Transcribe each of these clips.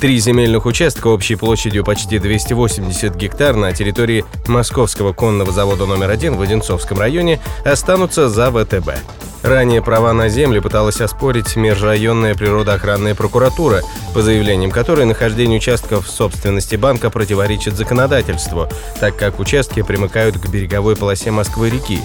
Три земельных участка общей площадью почти 280 гектар на территории Московского конного завода номер один в Одинцовском районе останутся за ВТБ. Ранее права на земли пыталась оспорить межрайонная природоохранная прокуратура, по заявлениям которой нахождение участков в собственности банка противоречит законодательству, так как участки примыкают к береговой полосе Москвы-реки.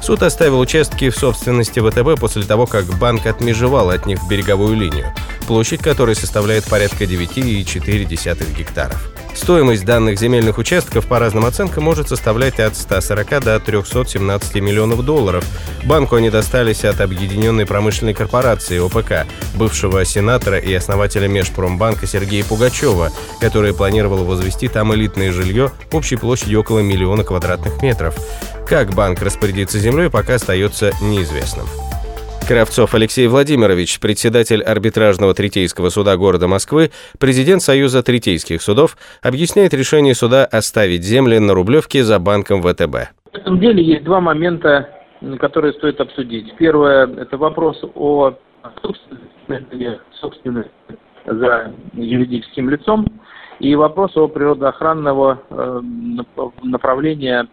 Суд оставил участки в собственности ВТБ после того, как банк отмежевал от них береговую линию, площадь которой составляет порядка 9,4 гектаров. Стоимость данных земельных участков по разным оценкам может составлять от 140 до 317 миллионов долларов. Банку они достались от Объединенной промышленной корпорации ОПК, бывшего сенатора и основателя Межпромбанка Сергея Пугачева, который планировал возвести там элитное жилье общей площадью около миллиона квадратных метров. Как банк распорядится землей, пока остается неизвестным. Кравцов Алексей Владимирович, председатель арбитражного третейского суда города Москвы, президент Союза третейских судов, объясняет решение суда оставить земли на Рублевке за банком ВТБ. В этом деле есть два момента, которые стоит обсудить. Первое – это вопрос о собственности за юридическим лицом и вопрос о природоохранного э, направления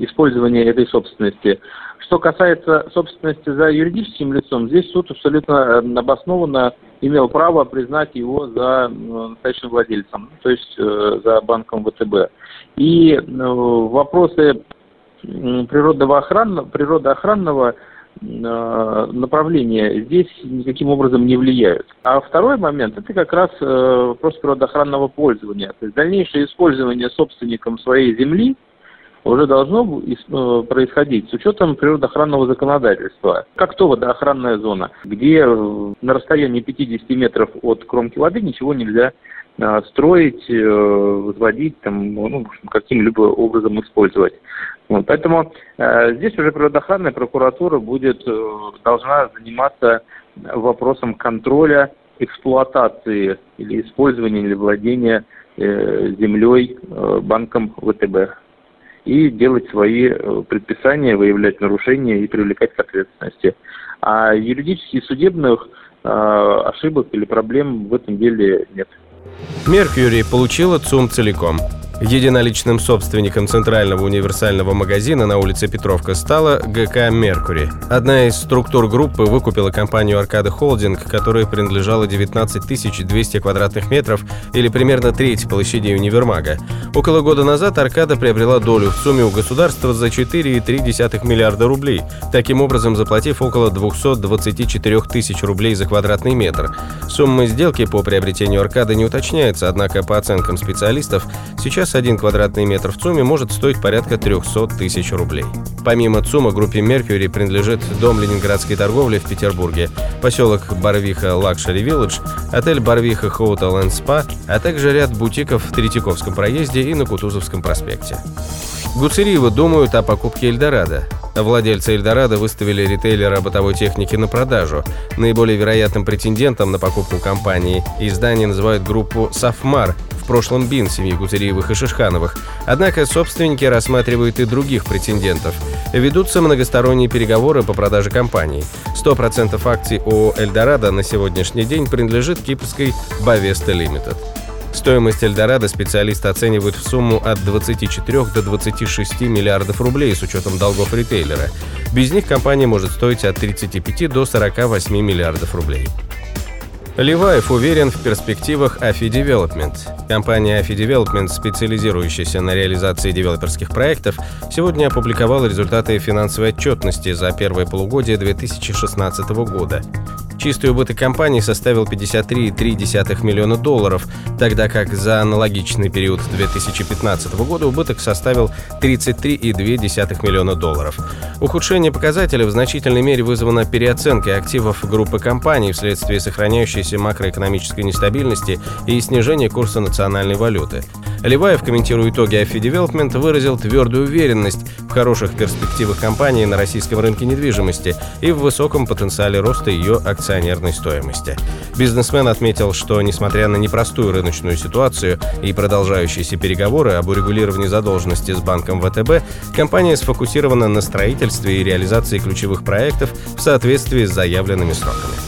использования этой собственности. Что касается собственности за юридическим лицом, здесь суд абсолютно э, обоснованно имел право признать его за настоящим владельцем, то есть э, за банком ВТБ. И вопросы природного охранного, природоохранного направления здесь никаким образом не влияют. А второй момент – это как раз вопрос природоохранного пользования. То есть дальнейшее использование собственником своей земли – уже должно э, происходить с учетом природоохранного законодательства. Как то водоохранная зона, где э, на расстоянии 50 метров от кромки воды ничего нельзя э, строить, возводить, там, ну, каким-либо образом использовать. Вот, поэтому э, здесь уже природоохранная прокуратура будет, э, должна заниматься вопросом контроля эксплуатации или использования или владения э, землей э, банком ВТБ и делать свои э, предписания, выявлять нарушения и привлекать к ответственности. А юридически судебных э, ошибок или проблем в этом деле нет. Меркьюри получила ЦУМ целиком. Единоличным собственником центрального универсального магазина на улице Петровка стала ГК «Меркури». Одна из структур группы выкупила компанию «Аркада Холдинг», которая принадлежала 19 200 квадратных метров или примерно треть площади универмага. Около года назад «Аркада» приобрела долю в сумме у государства за 4,3 миллиарда рублей, таким образом заплатив около 224 тысяч рублей за квадратный метр. Сумма сделки по приобретению «Аркады» не уточняется, однако по оценкам специалистов сейчас Сейчас один квадратный метр в ЦУМе может стоить порядка 300 тысяч рублей. Помимо ЦУМа, группе «Mercury» принадлежит Дом ленинградской торговли в Петербурге, поселок Барвиха Luxury Village, отель Барвиха Hotel and Spa, а также ряд бутиков в Третьяковском проезде и на Кутузовском проспекте. Гуцериева думают о покупке Эльдорадо. Владельцы Эльдорадо выставили ритейлера бытовой техники на продажу. Наиболее вероятным претендентом на покупку компании издание называют группу «Сафмар», прошлом БИН семьи Гузериевых и Шишхановых. Однако собственники рассматривают и других претендентов. Ведутся многосторонние переговоры по продаже компании. 100% акций ООО «Эльдорадо» на сегодняшний день принадлежит кипрской «Бавеста Лимитед». Стоимость Эльдорадо специалисты оценивают в сумму от 24 до 26 миллиардов рублей с учетом долгов ритейлера. Без них компания может стоить от 35 до 48 миллиардов рублей. Ливаев уверен в перспективах AFI Development. Компания AFI Development, специализирующаяся на реализации девелоперских проектов, сегодня опубликовала результаты финансовой отчетности за первое полугодие 2016 года. Чистый убыток компании составил 53,3 миллиона долларов, тогда как за аналогичный период 2015 года убыток составил 33,2 миллиона долларов. Ухудшение показателя в значительной мере вызвано переоценкой активов группы компаний вследствие сохраняющейся макроэкономической нестабильности и снижения курса национальной валюты. Ливаев, комментируя итоги Афи Development, выразил твердую уверенность в хороших перспективах компании на российском рынке недвижимости и в высоком потенциале роста ее акционерной стоимости. Бизнесмен отметил, что, несмотря на непростую рыночную ситуацию и продолжающиеся переговоры об урегулировании задолженности с банком ВТБ, компания сфокусирована на строительстве и реализации ключевых проектов в соответствии с заявленными сроками.